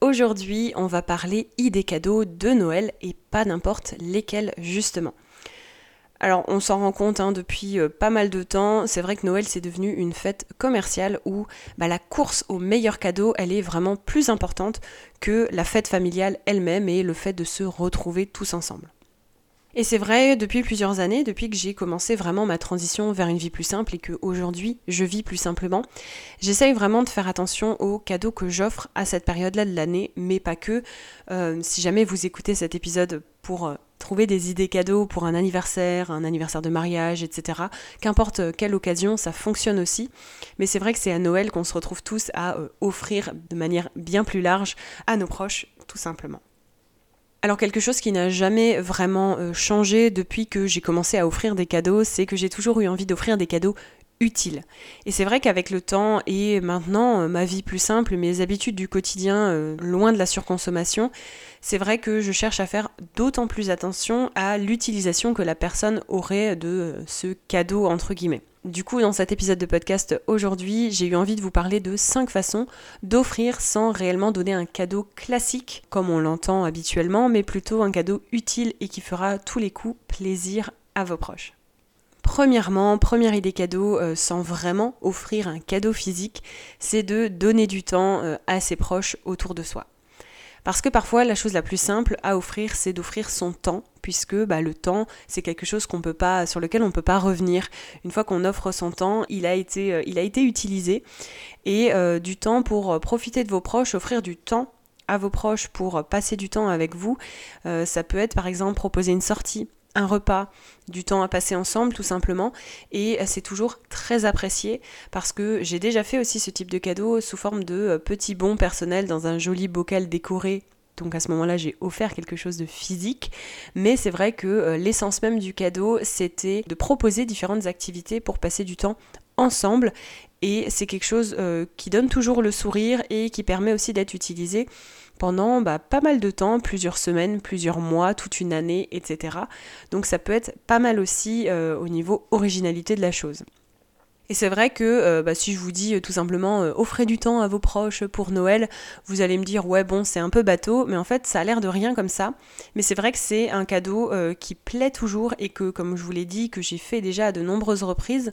Aujourd'hui, on va parler idées cadeaux de Noël et pas n'importe lesquels justement. Alors on s'en rend compte hein, depuis euh, pas mal de temps, c'est vrai que Noël c'est devenu une fête commerciale où bah, la course aux meilleurs cadeaux elle est vraiment plus importante que la fête familiale elle-même et le fait de se retrouver tous ensemble. Et c'est vrai, depuis plusieurs années, depuis que j'ai commencé vraiment ma transition vers une vie plus simple et qu'aujourd'hui je vis plus simplement, j'essaye vraiment de faire attention aux cadeaux que j'offre à cette période-là de l'année, mais pas que. Euh, si jamais vous écoutez cet épisode pour euh, trouver des idées cadeaux pour un anniversaire, un anniversaire de mariage, etc., qu'importe quelle occasion, ça fonctionne aussi. Mais c'est vrai que c'est à Noël qu'on se retrouve tous à euh, offrir de manière bien plus large à nos proches, tout simplement. Alors quelque chose qui n'a jamais vraiment euh, changé depuis que j'ai commencé à offrir des cadeaux, c'est que j'ai toujours eu envie d'offrir des cadeaux utiles. Et c'est vrai qu'avec le temps et maintenant euh, ma vie plus simple, mes habitudes du quotidien euh, loin de la surconsommation, c'est vrai que je cherche à faire d'autant plus attention à l'utilisation que la personne aurait de ce cadeau entre guillemets. Du coup, dans cet épisode de podcast aujourd'hui, j'ai eu envie de vous parler de 5 façons d'offrir sans réellement donner un cadeau classique comme on l'entend habituellement, mais plutôt un cadeau utile et qui fera tous les coups plaisir à vos proches. Premièrement, première idée cadeau euh, sans vraiment offrir un cadeau physique, c'est de donner du temps euh, à ses proches autour de soi. Parce que parfois, la chose la plus simple à offrir, c'est d'offrir son temps, puisque bah, le temps, c'est quelque chose qu'on peut pas, sur lequel on ne peut pas revenir. Une fois qu'on offre son temps, il a été, euh, utilisé. Et euh, du temps pour euh, profiter de vos proches, offrir du temps à vos proches pour passer du temps avec vous, ça peut être par exemple proposer une sortie, un repas, du temps à passer ensemble tout simplement et c'est toujours très apprécié parce que j'ai déjà fait aussi ce type de cadeau sous forme de petits bons personnels dans un joli bocal décoré donc à ce moment-là, j'ai offert quelque chose de physique. Mais c'est vrai que euh, l'essence même du cadeau, c'était de proposer différentes activités pour passer du temps ensemble. Et c'est quelque chose euh, qui donne toujours le sourire et qui permet aussi d'être utilisé pendant bah, pas mal de temps, plusieurs semaines, plusieurs mois, toute une année, etc. Donc ça peut être pas mal aussi euh, au niveau originalité de la chose. Et c'est vrai que euh, bah, si je vous dis euh, tout simplement offrez du temps à vos proches pour Noël, vous allez me dire ouais bon c'est un peu bateau, mais en fait ça a l'air de rien comme ça. Mais c'est vrai que c'est un cadeau qui plaît toujours et que comme je vous l'ai dit que j'ai fait déjà à de nombreuses reprises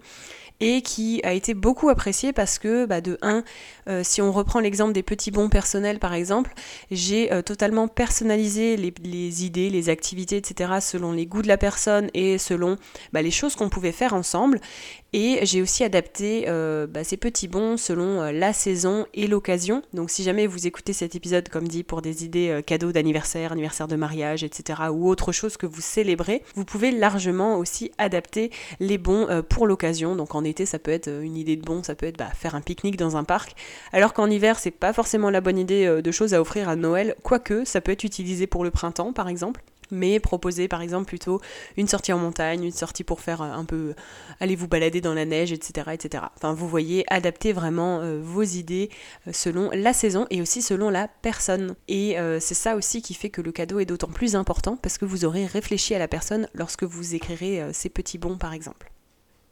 et qui a été beaucoup apprécié parce que bah, de 1, euh, si on reprend l'exemple des petits bons personnels par exemple, j'ai euh, totalement personnalisé les, idées, les activités, etc. selon les goûts de la personne et selon bah, les choses qu'on pouvait faire ensemble. Et j'ai aussi adapté euh, bah, ces petits bons selon la saison et l'occasion. Donc si jamais vous écoutez cet épisode, comme dit, pour des idées cadeaux d'anniversaire, anniversaire de mariage, etc. ou autre chose que vous célébrez, vous pouvez largement aussi adapter les bons pour l'occasion. Donc en été, ça peut être une idée de bon, ça peut être bah, faire un pique-nique dans un parc. Alors qu'en hiver, c'est pas forcément la bonne idée euh, de choses à offrir à Noël, quoique ça peut être utilisé pour le printemps par exemple mais proposer par exemple plutôt une sortie en montagne, une sortie pour faire euh, un peu aller vous balader dans la neige, etc. etc. Enfin vous voyez, adapter vraiment euh, vos idées selon la saison et aussi selon la personne. Et c'est ça aussi qui fait que le cadeau est d'autant plus important parce que vous aurez réfléchi à la personne lorsque vous écrirez ces petits bons par exemple.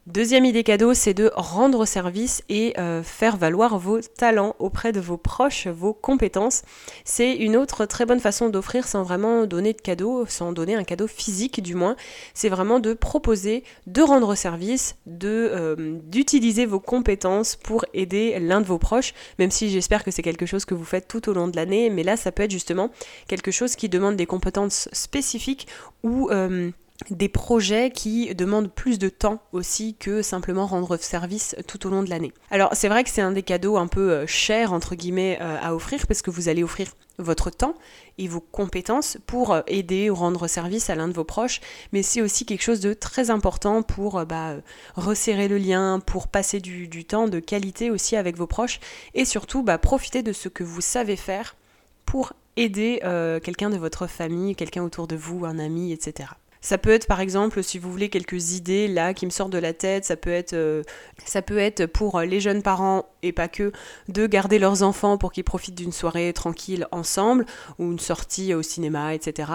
Deuxième idée cadeau, c'est de rendre service et euh, faire valoir vos talents auprès de vos proches, vos compétences. C'est une autre très bonne façon d'offrir sans vraiment donner de cadeau, sans donner un cadeau physique du moins. C'est vraiment de proposer de rendre service, euh, d'utiliser vos compétences pour aider l'un de vos proches, même si j'espère que c'est quelque chose que vous faites tout au long de l'année. Mais là, ça peut être justement quelque chose qui demande des compétences spécifiques ou euh, des projets qui demandent plus de temps aussi que simplement rendre service tout au long de l'année. Alors c'est vrai que c'est un des cadeaux un peu euh, chers entre guillemets euh, à offrir parce que vous allez offrir votre temps et vos compétences pour euh, aider ou rendre service à l'un de vos proches, mais c'est aussi quelque chose de très important pour bah, resserrer le lien, pour passer du, temps de qualité aussi avec vos proches et surtout bah, profiter de ce que vous savez faire pour aider quelqu'un de votre famille, quelqu'un autour de vous, un ami, etc. Ça peut être par exemple, si vous voulez quelques idées là qui me sortent de la tête, ça peut être, euh, ça peut être pour les jeunes parents et pas que de garder leurs enfants pour qu'ils profitent d'une soirée tranquille ensemble ou une sortie au cinéma, etc.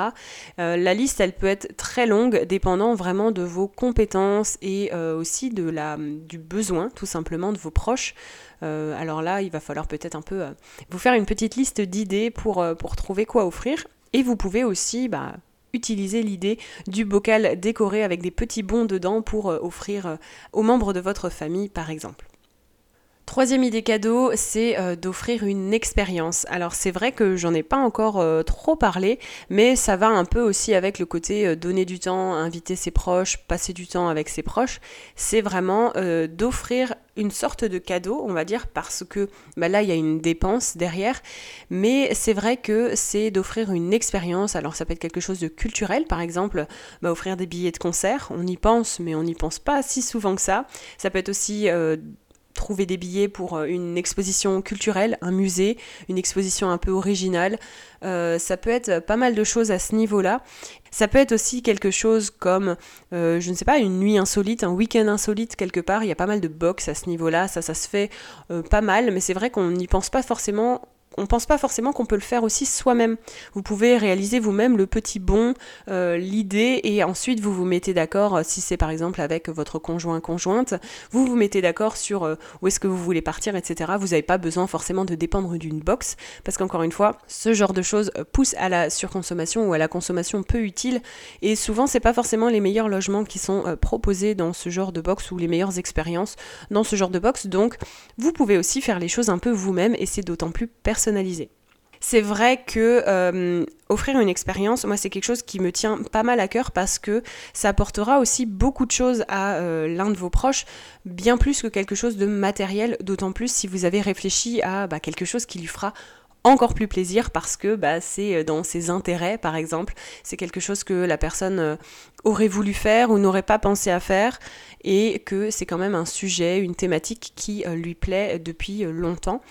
Euh, la liste, elle peut être très longue, dépendant vraiment de vos compétences et euh, aussi de la, du besoin tout simplement de vos proches. alors là, il va falloir peut-être un peu vous faire une petite liste d'idées pour, pour trouver quoi offrir. Et vous pouvez aussi bah, utiliser l'idée du bocal décoré avec des petits bons dedans pour euh, offrir euh, aux membres de votre famille par exemple. Troisième idée cadeau, c'est euh, d'offrir une expérience. Alors c'est vrai que j'en ai pas encore trop parlé, mais ça va un peu aussi avec le côté donner du temps, inviter ses proches, passer du temps avec ses proches. C'est vraiment d'offrir une sorte de cadeau, on va dire, parce que bah là, il y a une dépense derrière. Mais c'est vrai que c'est d'offrir une expérience. Alors, ça peut être quelque chose de culturel, par exemple, bah, offrir des billets de concert. On y pense, mais on n'y pense pas si souvent que ça. Ça peut être aussi euh, trouver des billets pour euh, une exposition culturelle, un musée, une exposition un peu originale. Euh, ça peut être pas mal de choses à ce niveau-là. Ça peut être aussi quelque chose comme, euh, je ne sais pas, une nuit insolite, un week-end insolite quelque part. Il y a pas mal de box à ce niveau-là. Ça, ça se fait pas mal, mais c'est vrai qu'on n'y pense pas forcément on pense pas forcément qu'on peut le faire aussi soi-même. Vous pouvez réaliser vous-même le petit bon, euh, l'idée, et ensuite vous vous mettez d'accord, euh, si c'est par exemple avec votre conjoint conjointe, vous vous mettez d'accord sur euh, où est-ce que vous voulez partir, etc. Vous n'avez pas besoin forcément de dépendre d'une box, parce qu'encore une fois, ce genre de choses pousse à la surconsommation ou à la consommation peu utile, et souvent c'est pas forcément les meilleurs logements qui sont proposés dans ce genre de box ou les meilleures expériences dans ce genre de box, donc vous pouvez aussi faire les choses un peu vous-même, et c'est d'autant plus personnel c'est vrai que euh, offrir une expérience, moi c'est quelque chose qui me tient pas mal à cœur parce que ça apportera aussi beaucoup de choses à euh, l'un de vos proches, bien plus que quelque chose de matériel, d'autant plus si vous avez réfléchi à bah, quelque chose qui lui fera encore plus plaisir parce que bah, c'est euh, dans ses intérêts par exemple, c'est quelque chose que la personne aurait voulu faire ou n'aurait pas pensé à faire et que c'est quand même un sujet, une thématique qui lui plaît depuis longtemps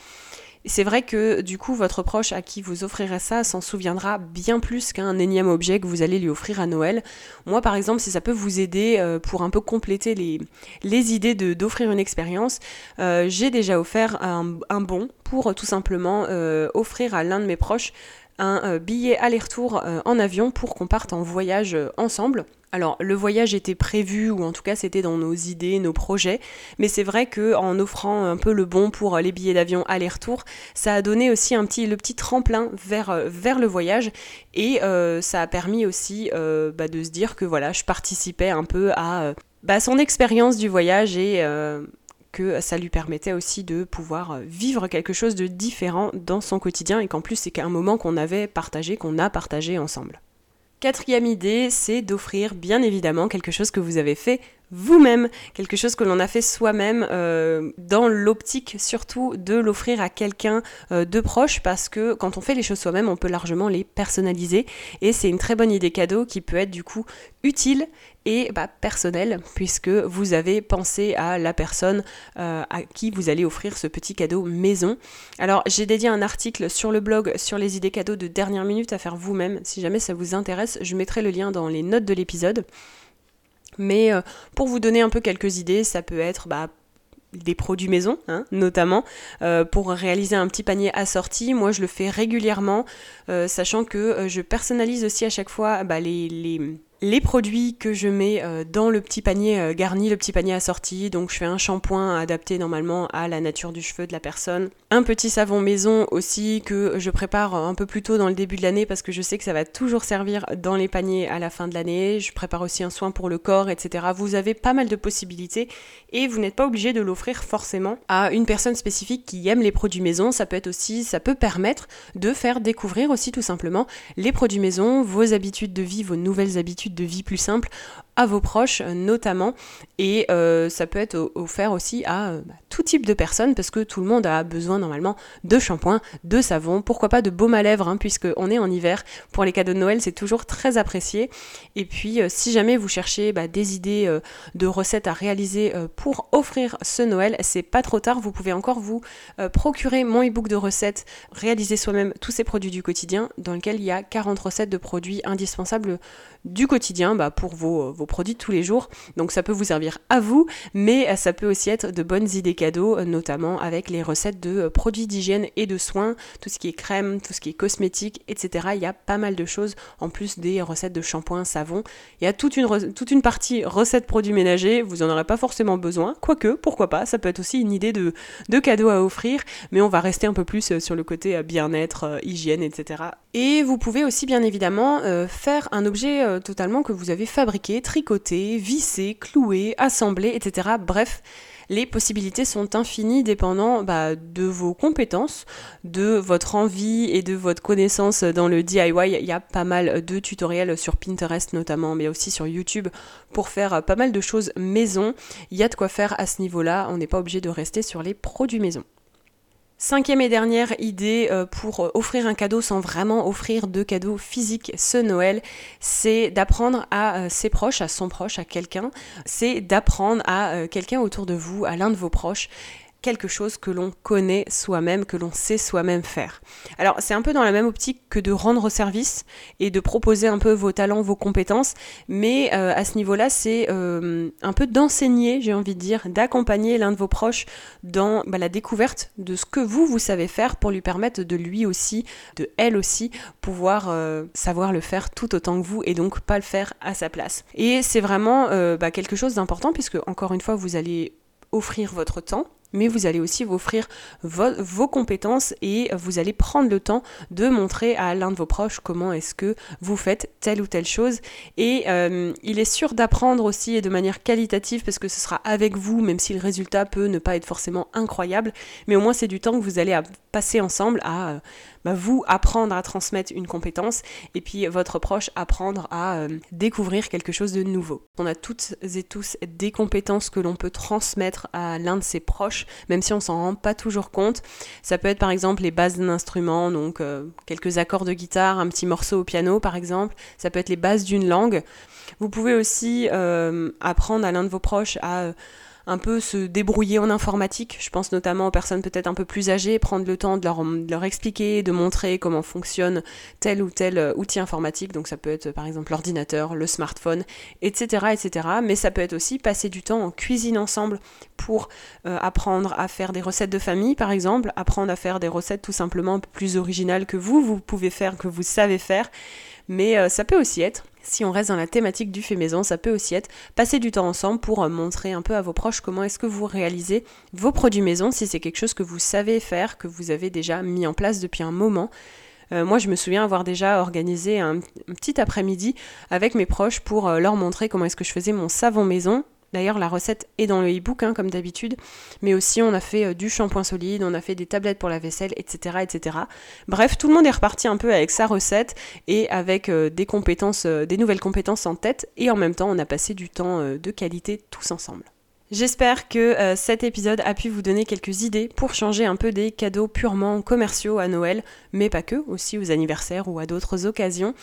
c'est vrai que du coup, votre proche à qui vous offrirez ça s'en souviendra bien plus qu'un énième objet que vous allez lui offrir à Noël. Moi, par exemple, si ça peut vous aider euh, pour un peu compléter les, idées d'offrir une expérience, euh, j'ai déjà offert un, bon pour tout simplement euh, offrir à l'un de mes proches un billet aller-retour en avion pour qu'on parte en voyage ensemble. Alors le voyage était prévu ou en tout cas c'était dans nos idées, nos projets, mais c'est vrai que en offrant un peu le bon pour les billets d'avion aller-retour, ça a donné aussi un petit le petit tremplin vers euh, vers le voyage et euh, ça a permis aussi euh, bah, de se dire que voilà je participais un peu à bah, son expérience du voyage et ça lui permettait aussi de pouvoir vivre quelque chose de différent dans son quotidien et qu'en plus c'est qu'un moment qu'on avait partagé, qu'on a partagé ensemble. Quatrième idée, c'est d'offrir bien évidemment quelque chose que vous avez fait vous-même, quelque chose que l'on a fait soi-même, euh, dans l'optique surtout de l'offrir à quelqu'un euh, de proche, parce que quand on fait les choses soi-même, on peut largement les personnaliser, et c'est une très bonne idée cadeau qui peut être du coup utile et bah, personnelle, puisque vous avez pensé à la personne euh, à qui vous allez offrir ce petit cadeau maison. Alors j'ai dédié un article sur le blog sur les idées cadeaux de dernière minute à faire vous-même, si jamais ça vous intéresse, je mettrai le lien dans les notes de l'épisode. Mais euh, pour vous donner un peu quelques idées, ça peut être bah, des produits maison, hein, notamment, euh, pour réaliser un petit panier assorti. Moi, je le fais régulièrement, euh, sachant que je personnalise aussi à chaque fois bah, les, les produits que je mets euh, dans le petit panier euh, garni, le petit panier assorti. Donc je fais un shampoing adapté normalement à la nature du cheveu de la personne. Un petit savon maison aussi que je prépare un peu plus tôt dans le début de l'année parce que je sais que ça va toujours servir dans les paniers à la fin de l'année. Je prépare aussi un soin pour le corps, etc. Vous avez pas mal de possibilités et vous n'êtes pas obligé de l'offrir forcément à une personne spécifique qui aime les produits maison. Ça peut être aussi, ça peut permettre de faire découvrir aussi tout simplement les produits maison, vos habitudes de vie, vos nouvelles habitudes de vie plus simples à vos proches notamment. Et euh, ça peut être offert aussi à euh, bah, tout type de personnes parce que tout le monde a besoin normalement de shampoing, de savon, pourquoi pas de baume à lèvres hein, puisqu'on est en hiver. Pour les cadeaux de Noël c'est toujours très apprécié. Et puis euh, si jamais vous cherchez bah, des idées de recettes à réaliser pour offrir ce Noël, c'est pas trop tard, vous pouvez encore vous procurer mon ebook de recettes, réaliser soi-même tous ces produits du quotidien dans lequel il y a 40 recettes de produits indispensables du quotidien bah, pour vos, vos produits tous les jours. Donc ça peut vous servir à vous, mais ça peut aussi être de bonnes idées cadeaux, notamment avec les recettes de euh, produits d'hygiène et de soins, tout ce qui est crème, tout ce qui est cosmétique, etc. Il y a pas mal de choses en plus des recettes de shampoing, savon. Il y a toute une, toute une partie recettes produits ménagers, vous en aurez pas forcément besoin, quoique, pourquoi pas, ça peut être aussi une idée de, de cadeau à offrir, mais on va rester un peu plus euh, sur le côté euh, bien-être, hygiène, etc. Et vous pouvez aussi bien évidemment faire un objet totalement que vous avez fabriqué, tricoté, visser, clouer, assembler, etc. Bref, les possibilités sont infinies dépendant bah, de vos compétences, de votre envie et de votre connaissance dans le DIY. Il y a pas mal de tutoriels sur Pinterest notamment, mais aussi sur YouTube pour faire pas mal de choses maison. Il y a de quoi faire à ce niveau-là, on n'est pas obligé de rester sur les produits maison. Cinquième et dernière idée euh, pour euh, offrir un cadeau sans vraiment offrir de cadeau physique ce Noël, c'est d'apprendre à euh, ses proches, à son proche, à quelqu'un, c'est d'apprendre à quelqu'un autour de vous, à l'un de vos proches, quelque chose que l'on connaît soi-même, que l'on sait soi-même faire. Alors c'est un peu dans la même optique que de rendre service et de proposer un peu vos talents, vos compétences, mais euh, à ce niveau-là c'est euh, un peu d'enseigner, j'ai envie de dire, d'accompagner l'un de vos proches dans bah, la découverte de ce que vous, vous savez faire pour lui permettre de lui aussi, de elle aussi, pouvoir euh, savoir le faire tout autant que vous et donc pas le faire à sa place. Et c'est vraiment bah, quelque chose d'important puisque encore une fois vous allez offrir votre temps mais vous allez aussi vous offrir vos compétences et vous allez prendre le temps de montrer à l'un de vos proches comment est-ce que vous faites telle ou telle chose. Et euh, il est sûr d'apprendre aussi et de manière qualitative parce que ce sera avec vous, même si le résultat peut ne pas être forcément incroyable, mais au moins c'est du temps que vous allez passer ensemble à euh, bah, vous apprendre à transmettre une compétence et puis votre proche apprendre à euh, découvrir quelque chose de nouveau. On a toutes et tous des compétences que l'on peut transmettre à l'un de ses proches, même si on s'en rend pas toujours compte. Ça peut être par exemple les bases d'un instrument, donc euh, quelques accords de guitare, un petit morceau au piano par exemple. Ça peut être les bases d'une langue. Vous pouvez aussi euh, apprendre à l'un de vos proches à un peu se débrouiller en informatique. Je pense notamment aux personnes peut-être un peu plus âgées, prendre le temps de leur, expliquer, de montrer comment fonctionne tel ou tel euh, outil informatique. Donc ça peut être par exemple l'ordinateur, le smartphone, etc., etc. Mais ça peut être aussi passer du temps en cuisine ensemble pour euh, apprendre à faire des recettes de famille, par exemple, apprendre à faire des recettes tout simplement plus originales que vous, vous pouvez faire, que vous savez faire. Mais euh, ça peut aussi être si on reste dans la thématique du fait maison, ça peut aussi être passer du temps ensemble pour euh, montrer un peu à vos proches comment est-ce que vous réalisez vos produits maison, si c'est quelque chose que vous savez faire, que vous avez déjà mis en place depuis un moment. Euh, moi, je me souviens avoir déjà organisé un, petit après-midi avec mes proches pour euh, leur montrer comment est-ce que je faisais mon savon maison D'ailleurs, la recette est dans le e-book, hein, comme d'habitude. Mais aussi, on a fait euh, du shampoing solide, on a fait des tablettes pour la vaisselle, etc., etc. Bref, tout le monde est reparti un peu avec sa recette et avec euh, des compétences, euh, des nouvelles compétences en tête. Et en même temps, on a passé du temps de qualité tous ensemble. J'espère que euh, cet épisode a pu vous donner quelques idées pour changer un peu des cadeaux purement commerciaux à Noël, mais pas que, aussi aux anniversaires ou à d'autres occasions.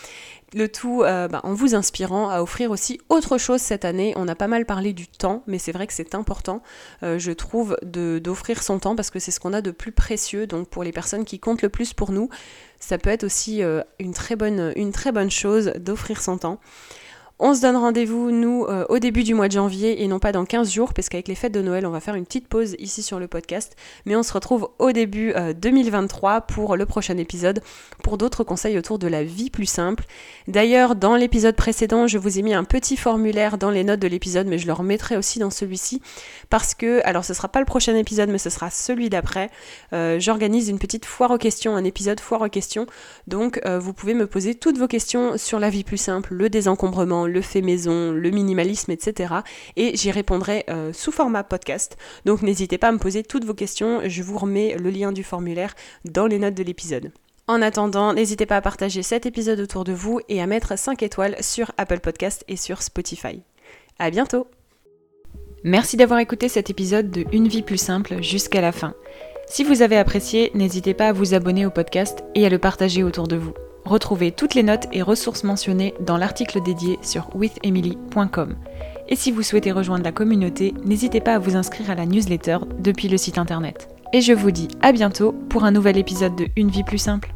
Le tout euh, bah, en vous inspirant à offrir aussi autre chose cette année. On a pas mal parlé du temps, mais c'est vrai que c'est important, euh, je trouve, d'offrir son temps parce que c'est ce qu'on a de plus précieux. Donc pour les personnes qui comptent le plus pour nous, ça peut être aussi une, très bonne, une très bonne chose d'offrir son temps. On se donne rendez-vous, nous, euh, au début du mois de janvier et non pas dans 15 jours, parce qu'avec les fêtes de Noël, on va faire une petite pause ici sur le podcast. Mais on se retrouve au début 2023 euh, pour le prochain épisode, pour d'autres conseils autour de la vie plus simple. D'ailleurs, dans l'épisode précédent, je vous ai mis un petit formulaire dans les notes de l'épisode, mais je le remettrai aussi dans celui-ci, parce que, alors ce sera pas le prochain épisode, mais ce sera celui d'après. Euh, j'organise une petite foire aux questions, un épisode foire aux questions. Donc, vous pouvez me poser toutes vos questions sur la vie plus simple, le désencombrement, le fait maison, le minimalisme, etc. Et j'y répondrai euh, sous format podcast. Donc n'hésitez pas à me poser toutes vos questions. Je vous remets le lien du formulaire dans les notes de l'épisode. En attendant, n'hésitez pas à partager cet épisode autour de vous et à mettre 5 étoiles sur Apple Podcast et sur Spotify. À bientôt Merci d'avoir écouté cet épisode de Une vie plus simple jusqu'à la fin. Si vous avez apprécié, n'hésitez pas à vous abonner au podcast et à le partager autour de vous. Retrouvez toutes les notes et ressources mentionnées dans l'article dédié sur withemily.com. Et si vous souhaitez rejoindre la communauté, n'hésitez pas à vous inscrire à la newsletter depuis le site internet. Et je vous dis à bientôt pour un nouvel épisode de Une vie plus simple.